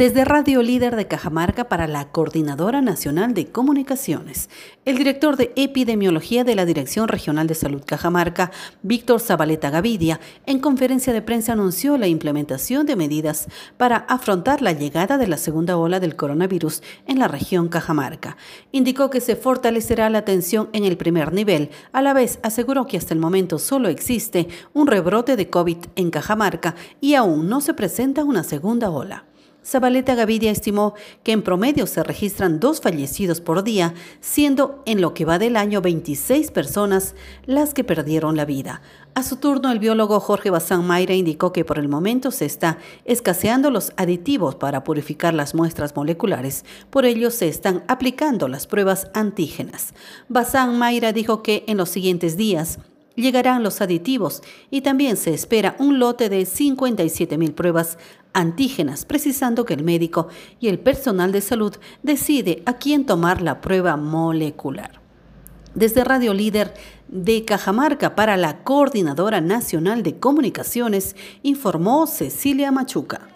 Desde Radio Líder de Cajamarca para la Coordinadora Nacional de Comunicaciones, el director de epidemiología de la Dirección Regional de Salud Cajamarca, Víctor Zabaleta Gavidia, en conferencia de prensa anunció la implementación de medidas para afrontar la llegada de la segunda ola del coronavirus en la región Cajamarca. Indicó que se fortalecerá la atención en el primer nivel, a la vez aseguró que hasta el momento solo existe un rebrote de COVID en Cajamarca y aún no se presenta una segunda ola. Zabaleta Gavidia estimó que en promedio se registran dos fallecidos por día, siendo en lo que va del año 26 personas las que perdieron la vida. A su turno, el biólogo Jorge Bazán Mayra indicó que por el momento se está escaseando los aditivos para purificar las muestras moleculares, por ello se están aplicando las pruebas antígenas. Bazán Mayra dijo que en los siguientes días llegarán los aditivos y también se espera un lote de 57 mil pruebas antígenas, precisando que el médico y el personal de salud decide a quién tomar la prueba molecular. Desde Radio Líder de Cajamarca para la Coordinadora Nacional de Comunicaciones, informó Cecilia Machuca.